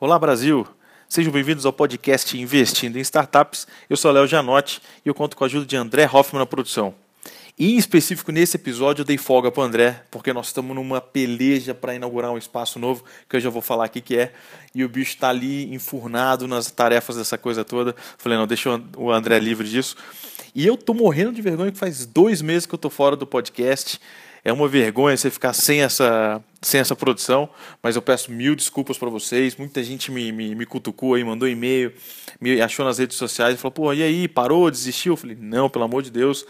Olá Brasil, sejam bem-vindos ao podcast Investindo em Startups. Eu sou Léo Janotti e eu conto com a ajuda de André Hoffman na produção. Em específico nesse episódio eu dei folga para André, porque nós estamos numa peleja para inaugurar um espaço novo, que eu já vou falar aqui que é, e o bicho está ali enfurnado nas tarefas dessa coisa toda. Falei, não, deixa o André livre disso. E eu tô morrendo de vergonha que faz dois meses que eu tô fora do podcast. É uma vergonha você ficar sem essa, sem essa produção, mas eu peço mil desculpas para vocês. Muita gente me, me, me cutucou aí, mandou e-mail, me achou nas redes sociais e falou: pô, e aí, parou, desistiu? Eu falei: não, pelo amor de Deus.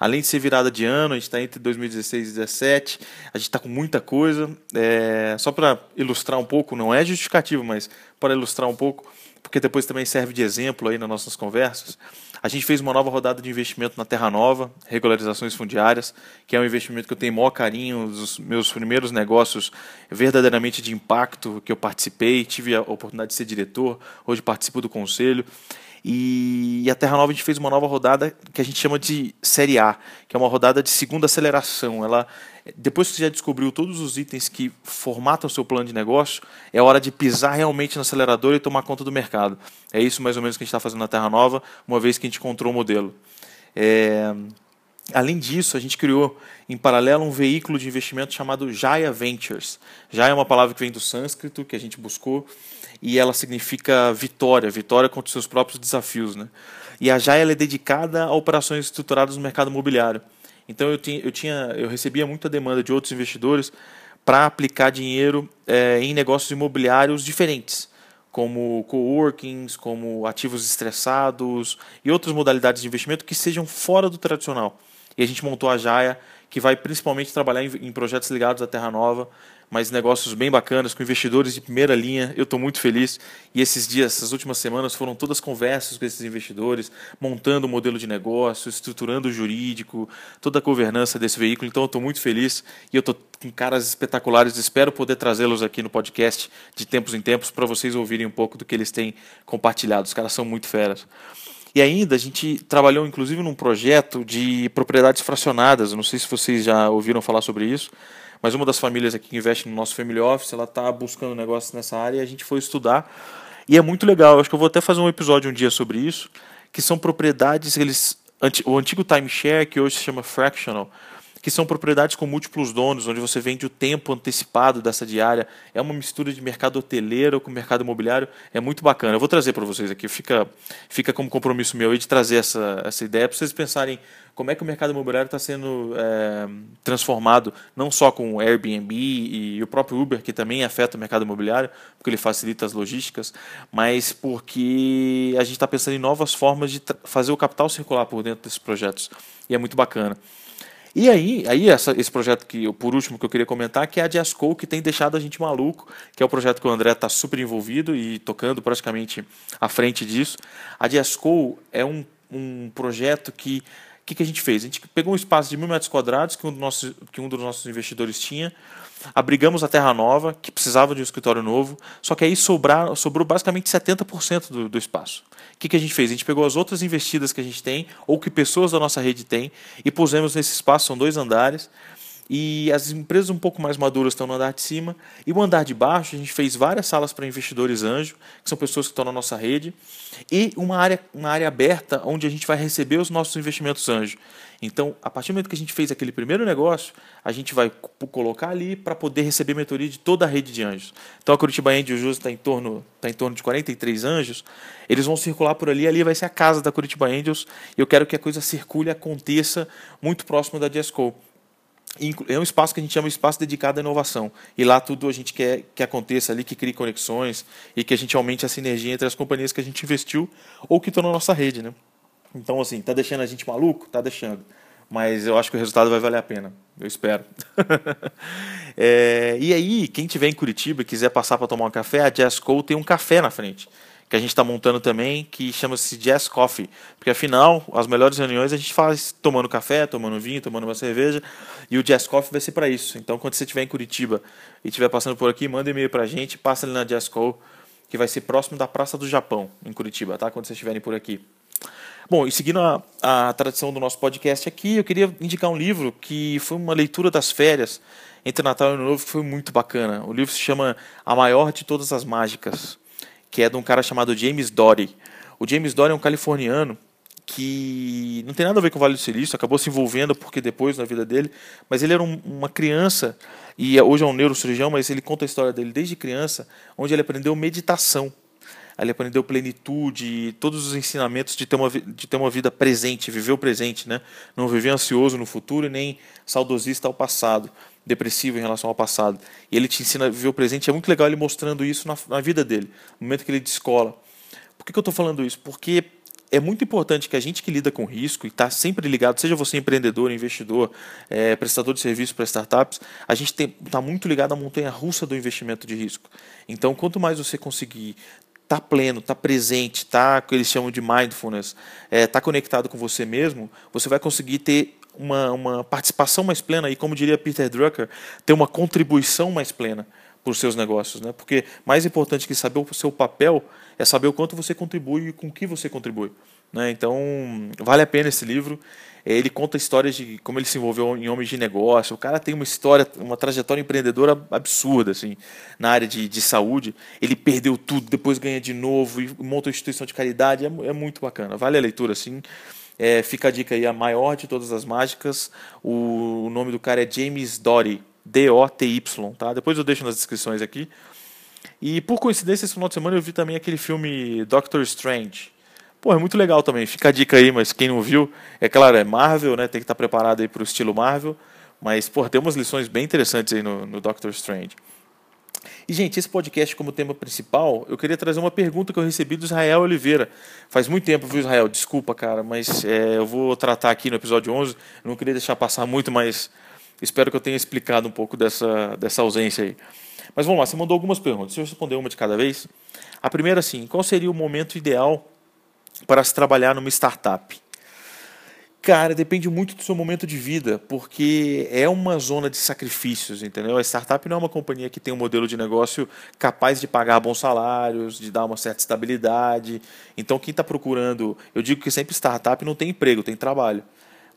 Além de ser virada de ano, a gente está entre 2016 e 2017, a gente está com muita coisa. É, só para ilustrar um pouco, não é justificativo, mas para ilustrar um pouco, porque depois também serve de exemplo aí nas nossas conversas. A gente fez uma nova rodada de investimento na Terra Nova, regularizações fundiárias, que é um investimento que eu tenho maior carinho, dos meus primeiros negócios verdadeiramente de impacto que eu participei, tive a oportunidade de ser diretor, hoje participo do conselho. E a Terra Nova a gente fez uma nova rodada que a gente chama de Série A, que é uma rodada de segunda aceleração. Ela, depois que você já descobriu todos os itens que formatam o seu plano de negócio, é hora de pisar realmente no acelerador e tomar conta do mercado. É isso mais ou menos que a gente está fazendo na Terra Nova, uma vez que a gente encontrou o modelo. É... Além disso, a gente criou em paralelo um veículo de investimento chamado Jaya Ventures. Jaya é uma palavra que vem do sânscrito, que a gente buscou e ela significa vitória, vitória contra os seus próprios desafios. Né? E a Jaya é dedicada a operações estruturadas no mercado imobiliário. Então eu, tinha, eu, tinha, eu recebia muita demanda de outros investidores para aplicar dinheiro é, em negócios imobiliários diferentes, como coworkings, como ativos estressados e outras modalidades de investimento que sejam fora do tradicional. E a gente montou a Jaya, que vai principalmente trabalhar em, em projetos ligados à Terra Nova, mas negócios bem bacanas, com investidores de primeira linha. Eu estou muito feliz. E esses dias, essas últimas semanas, foram todas conversas com esses investidores, montando o modelo de negócio, estruturando o jurídico, toda a governança desse veículo. Então, eu estou muito feliz e eu estou com caras espetaculares. Espero poder trazê-los aqui no podcast de tempos em tempos para vocês ouvirem um pouco do que eles têm compartilhado. Os caras são muito feras. E ainda a gente trabalhou inclusive num projeto de propriedades fracionadas. Não sei se vocês já ouviram falar sobre isso mas uma das famílias aqui que investe no nosso family office, ela está buscando negócios nessa área e a gente foi estudar. E é muito legal, acho que eu vou até fazer um episódio um dia sobre isso, que são propriedades, eles o antigo timeshare, que hoje se chama fractional, que são propriedades com múltiplos donos, onde você vende o tempo antecipado dessa diária. É uma mistura de mercado hoteleiro com mercado imobiliário. É muito bacana. Eu vou trazer para vocês aqui. Fica, fica como compromisso meu de trazer essa, essa ideia para vocês pensarem como é que o mercado imobiliário está sendo é, transformado, não só com o Airbnb e o próprio Uber, que também afeta o mercado imobiliário, porque ele facilita as logísticas, mas porque a gente está pensando em novas formas de fazer o capital circular por dentro desses projetos. E é muito bacana. E aí, aí essa, esse projeto que, por último, que eu queria comentar, que é a Diasco, que tem deixado a gente maluco, que é o projeto que o André está super envolvido e tocando praticamente à frente disso. A Diasco é um, um projeto que que, que a gente fez? A gente pegou um espaço de mil metros quadrados que um, dos nossos, que um dos nossos investidores tinha, abrigamos a Terra Nova, que precisava de um escritório novo, só que aí sobrar, sobrou basicamente 70% do, do espaço. O que, que a gente fez? A gente pegou as outras investidas que a gente tem, ou que pessoas da nossa rede têm, e pusemos nesse espaço, são dois andares, e as empresas um pouco mais maduras estão no andar de cima. E o andar de baixo, a gente fez várias salas para investidores anjo, que são pessoas que estão na nossa rede, e uma área, uma área aberta onde a gente vai receber os nossos investimentos anjo. Então, a partir do momento que a gente fez aquele primeiro negócio, a gente vai colocar ali para poder receber mentoria de toda a rede de anjos. Então, a Curitiba Angels está em torno está em torno de 43 anjos. Eles vão circular por ali, ali vai ser a casa da Curitiba Angels, e eu quero que a coisa circule, aconteça muito próximo da Diasco é um espaço que a gente chama de espaço dedicado à inovação. E lá tudo a gente quer que aconteça ali, que crie conexões e que a gente aumente a sinergia entre as companhias que a gente investiu ou que estão na nossa rede, né? Então, assim, tá deixando a gente maluco? Tá deixando. Mas eu acho que o resultado vai valer a pena. Eu espero. é, e aí, quem tiver em Curitiba e quiser passar para tomar um café, a Jazz Co tem um café na frente que a gente está montando também, que chama-se Jazz Coffee. Porque afinal, as melhores reuniões a gente faz tomando café, tomando vinho, tomando uma cerveja, e o Jazz Coffee vai ser para isso. Então, quando você estiver em Curitiba e estiver passando por aqui, manda e-mail para a gente, passa ali na Jazz Co, que vai ser próximo da Praça do Japão, em Curitiba, tá? Quando vocês estiverem por aqui. Bom, e seguindo a, a tradição do nosso podcast aqui, eu queria indicar um livro que foi uma leitura das férias entre Natal e Ano Novo que foi muito bacana. O livro se chama A Maior de Todas as Mágicas que é de um cara chamado James Dory. O James Dory é um californiano que não tem nada a ver com o Vale do Silício, acabou se envolvendo porque depois na vida dele, mas ele era um, uma criança e hoje é um neurocirurgião, mas ele conta a história dele desde criança, onde ele aprendeu meditação. Ele aprendeu plenitude, todos os ensinamentos de ter uma, de ter uma vida presente, viver o presente, né? Não viver ansioso no futuro e nem saudosista ao passado, depressivo em relação ao passado. E ele te ensina a viver o presente. É muito legal ele mostrando isso na, na vida dele, no momento que ele de escola. Por que, que eu estou falando isso? Porque é muito importante que a gente que lida com risco e está sempre ligado, seja você empreendedor, investidor, é, prestador de serviço para startups, a gente está muito ligado à montanha russa do investimento de risco. Então, quanto mais você conseguir estar tá pleno, estar tá presente, tá, que eles chamam de mindfulness, estar é, tá conectado com você mesmo, você vai conseguir ter uma, uma participação mais plena e, como diria Peter Drucker, ter uma contribuição mais plena para os seus negócios. Né? Porque mais importante que saber o seu papel é saber o quanto você contribui e com o que você contribui. Né? Então, vale a pena esse livro. Ele conta histórias de como ele se envolveu em homens de negócio. O cara tem uma história, uma trajetória empreendedora absurda, assim, na área de, de saúde. Ele perdeu tudo, depois ganha de novo e monta uma instituição de caridade. É, é muito bacana. Vale a leitura, assim. É, fica a dica aí, a maior de todas as mágicas. O, o nome do cara é James Doty. D-O-T-Y, tá? Depois eu deixo nas descrições aqui. E por coincidência, esse final de semana eu vi também aquele filme Doctor Strange. Pô, é muito legal também. Fica a dica aí, mas quem não viu, é claro, é Marvel, né? Tem que estar preparado aí para o estilo Marvel. Mas, pô, tem umas lições bem interessantes aí no, no Doctor Strange. E, gente, esse podcast como tema principal, eu queria trazer uma pergunta que eu recebi do Israel Oliveira. Faz muito tempo, viu, Israel? Desculpa, cara, mas é, eu vou tratar aqui no episódio 11. Eu não queria deixar passar muito, mas Espero que eu tenha explicado um pouco dessa, dessa ausência aí. Mas vamos lá, você mandou algumas perguntas. Deixa eu responder uma de cada vez. A primeira, assim, qual seria o momento ideal para se trabalhar numa startup? Cara, depende muito do seu momento de vida, porque é uma zona de sacrifícios, entendeu? A startup não é uma companhia que tem um modelo de negócio capaz de pagar bons salários, de dar uma certa estabilidade. Então, quem está procurando, eu digo que sempre startup não tem emprego, tem trabalho.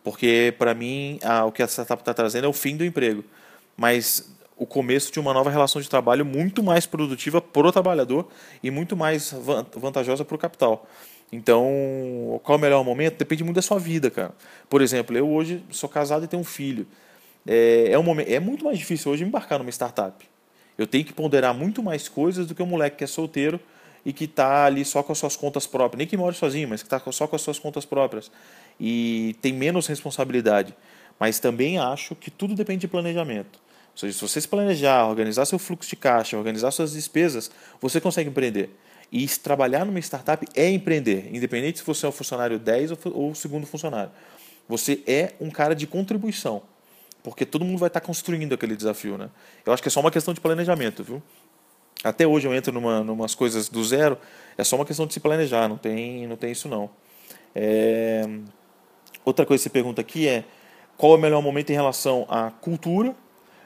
Porque, para mim, a, o que a startup está trazendo é o fim do emprego. Mas o começo de uma nova relação de trabalho muito mais produtiva para o trabalhador e muito mais vantajosa para o capital. Então, qual é o melhor momento? Depende muito da sua vida, cara. Por exemplo, eu hoje sou casado e tenho um filho. É, é, um momento, é muito mais difícil hoje embarcar numa startup. Eu tenho que ponderar muito mais coisas do que um moleque que é solteiro e que está ali só com as suas contas próprias. Nem que mora sozinho, mas que está só com as suas contas próprias e tem menos responsabilidade. Mas também acho que tudo depende de planejamento. Ou seja, se você se planejar, organizar seu fluxo de caixa, organizar suas despesas, você consegue empreender. E trabalhar numa startup é empreender, independente se você é o funcionário 10 ou segundo funcionário. Você é um cara de contribuição, porque todo mundo vai estar construindo aquele desafio. Né? Eu acho que é só uma questão de planejamento. Viu? Até hoje eu entro numa umas coisas do zero, é só uma questão de se planejar, não tem, não tem isso não. É... Outra coisa que você pergunta aqui é qual é o melhor momento em relação à cultura?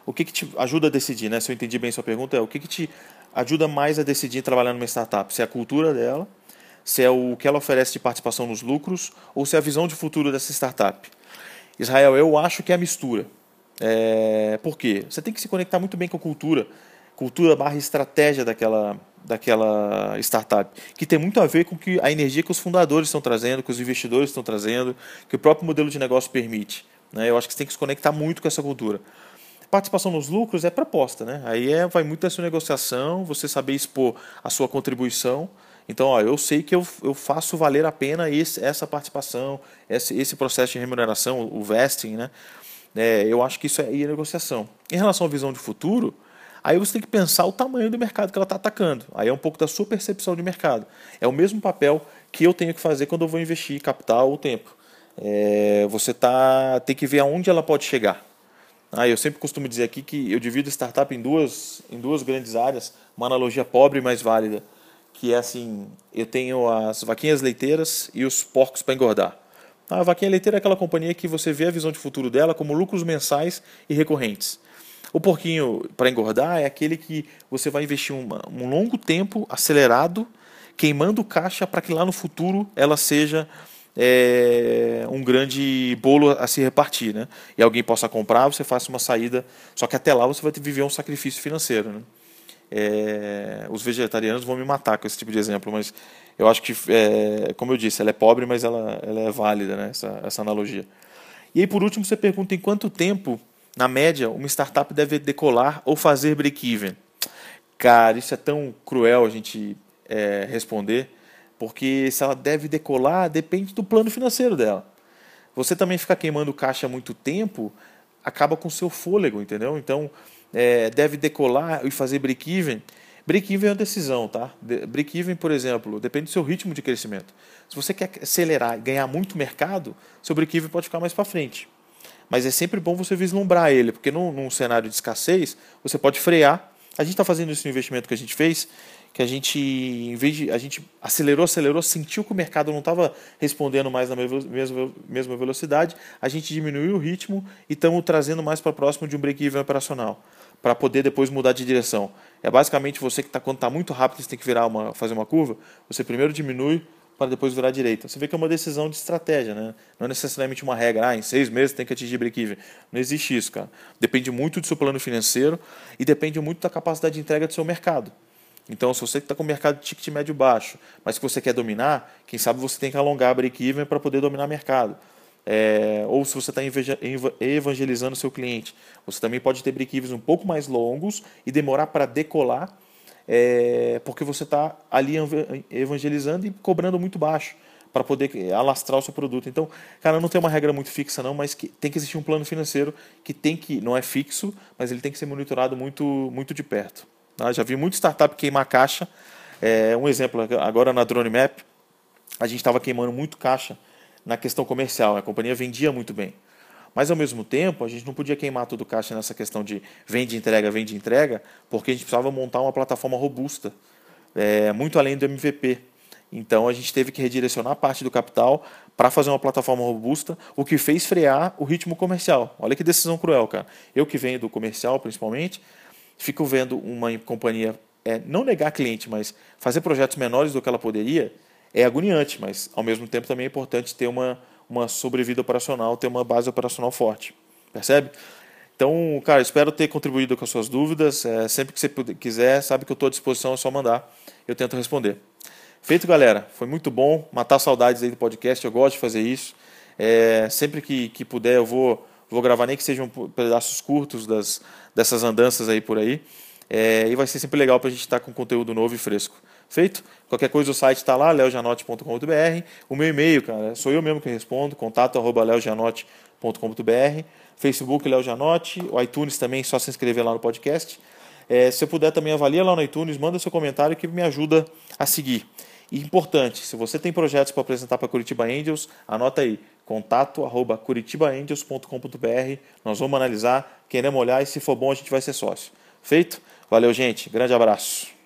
O que, que te ajuda a decidir, né? Se eu entendi bem sua pergunta, é o que, que te ajuda mais a decidir trabalhar numa startup? Se é a cultura dela, se é o que ela oferece de participação nos lucros, ou se é a visão de futuro dessa startup? Israel, eu acho que é a mistura. É... Por quê? Você tem que se conectar muito bem com a cultura, cultura barra estratégia daquela, daquela startup, que tem muito a ver com que a energia que os fundadores estão trazendo, que os investidores estão trazendo, que o próprio modelo de negócio permite. Né? Eu acho que você tem que se conectar muito com essa cultura. Participação nos lucros é proposta, né? Aí é, vai muito da sua negociação, você saber expor a sua contribuição. Então, ó, eu sei que eu, eu faço valer a pena esse, essa participação, esse, esse processo de remuneração, o vesting, né? É, eu acho que isso é, é negociação. Em relação à visão de futuro, Aí você tem que pensar o tamanho do mercado que ela está atacando. Aí é um pouco da sua percepção de mercado. É o mesmo papel que eu tenho que fazer quando eu vou investir capital ou tempo. É, você tá, tem que ver aonde ela pode chegar. Ah, eu sempre costumo dizer aqui que eu divido startup em duas, em duas grandes áreas, uma analogia pobre mas válida, que é assim, eu tenho as vaquinhas leiteiras e os porcos para engordar. A vaquinha leiteira é aquela companhia que você vê a visão de futuro dela como lucros mensais e recorrentes. O porquinho para engordar é aquele que você vai investir um, um longo tempo acelerado, queimando caixa para que lá no futuro ela seja é, um grande bolo a se repartir, né? E alguém possa comprar, você faça uma saída, só que até lá você vai ter viver um sacrifício financeiro, né? É, os vegetarianos vão me matar com esse tipo de exemplo, mas eu acho que, é, como eu disse, ela é pobre, mas ela, ela é válida, né, essa, essa analogia. E aí, por último, você pergunta em quanto tempo, na média, uma startup deve decolar ou fazer break-even. Cara, isso é tão cruel a gente é, responder, porque se ela deve decolar, depende do plano financeiro dela. Você também ficar queimando caixa muito tempo, acaba com seu fôlego, entendeu? Então, é, deve decolar e fazer break-even. Break-even é uma decisão, tá? Break-even, por exemplo, depende do seu ritmo de crescimento. Se você quer acelerar e ganhar muito mercado, seu break-even pode ficar mais para frente. Mas é sempre bom você vislumbrar ele, porque num, num cenário de escassez, você pode frear. A gente está fazendo esse investimento que a gente fez, que a gente, em vez de. A gente acelerou, acelerou, sentiu que o mercado não estava respondendo mais na mesma, mesma velocidade, a gente diminuiu o ritmo e estamos trazendo mais para próximo de um break-even operacional para poder depois mudar de direção. É basicamente você que está quando está muito rápido, você tem que virar uma, fazer uma curva, você primeiro diminui para depois virar direita. Você vê que é uma decisão de estratégia, né? Não é necessariamente uma regra, ah, em seis meses tem que atingir break-even. Não existe isso, cara. Depende muito do seu plano financeiro e depende muito da capacidade de entrega do seu mercado. Então, se você está com o mercado de ticket médio baixo, mas que você quer dominar, quem sabe você tem que alongar break-even para poder dominar o mercado é, ou se você está evangelizando o seu cliente. Você também pode ter break-evens um pouco mais longos e demorar para decolar, é, porque você está ali evangelizando e cobrando muito baixo para poder alastrar o seu produto. Então, cara, não tem uma regra muito fixa não, mas que tem que existir um plano financeiro que tem que não é fixo, mas ele tem que ser monitorado muito muito de perto. Tá? Já vi muito startup queimar caixa. É, um exemplo agora na Drone Map, a gente estava queimando muito caixa na questão comercial. A companhia vendia muito bem. Mas, ao mesmo tempo, a gente não podia queimar todo o caixa nessa questão de vende, entrega, vende, entrega, porque a gente precisava montar uma plataforma robusta, é, muito além do MVP. Então, a gente teve que redirecionar parte do capital para fazer uma plataforma robusta, o que fez frear o ritmo comercial. Olha que decisão cruel, cara. Eu que venho do comercial, principalmente, fico vendo uma companhia é, não negar cliente, mas fazer projetos menores do que ela poderia, é agoniante, mas ao mesmo tempo também é importante ter uma, uma sobrevida operacional, ter uma base operacional forte. Percebe? Então, cara, espero ter contribuído com as suas dúvidas. É, sempre que você quiser, sabe que eu estou à disposição, é só mandar. Eu tento responder. Feito, galera. Foi muito bom matar saudades aí do podcast. Eu gosto de fazer isso. É, sempre que, que puder, eu vou, vou gravar, nem que sejam pedaços curtos das, dessas andanças aí por aí. É, e vai ser sempre legal para a gente estar tá com conteúdo novo e fresco. Feito? Qualquer coisa o site está lá, leojanote.com.br. O meu e-mail, cara, sou eu mesmo que respondo, contato. Facebook Leo Janote, o iTunes também, só se inscrever lá no podcast. É, se eu puder também avalia lá no iTunes, manda seu comentário que me ajuda a seguir. E importante, se você tem projetos para apresentar para Curitiba Angels, anota aí, contato arroba curitibaangels.com.br. Nós vamos analisar, queremos olhar e se for bom a gente vai ser sócio. Feito? Valeu, gente. Grande abraço.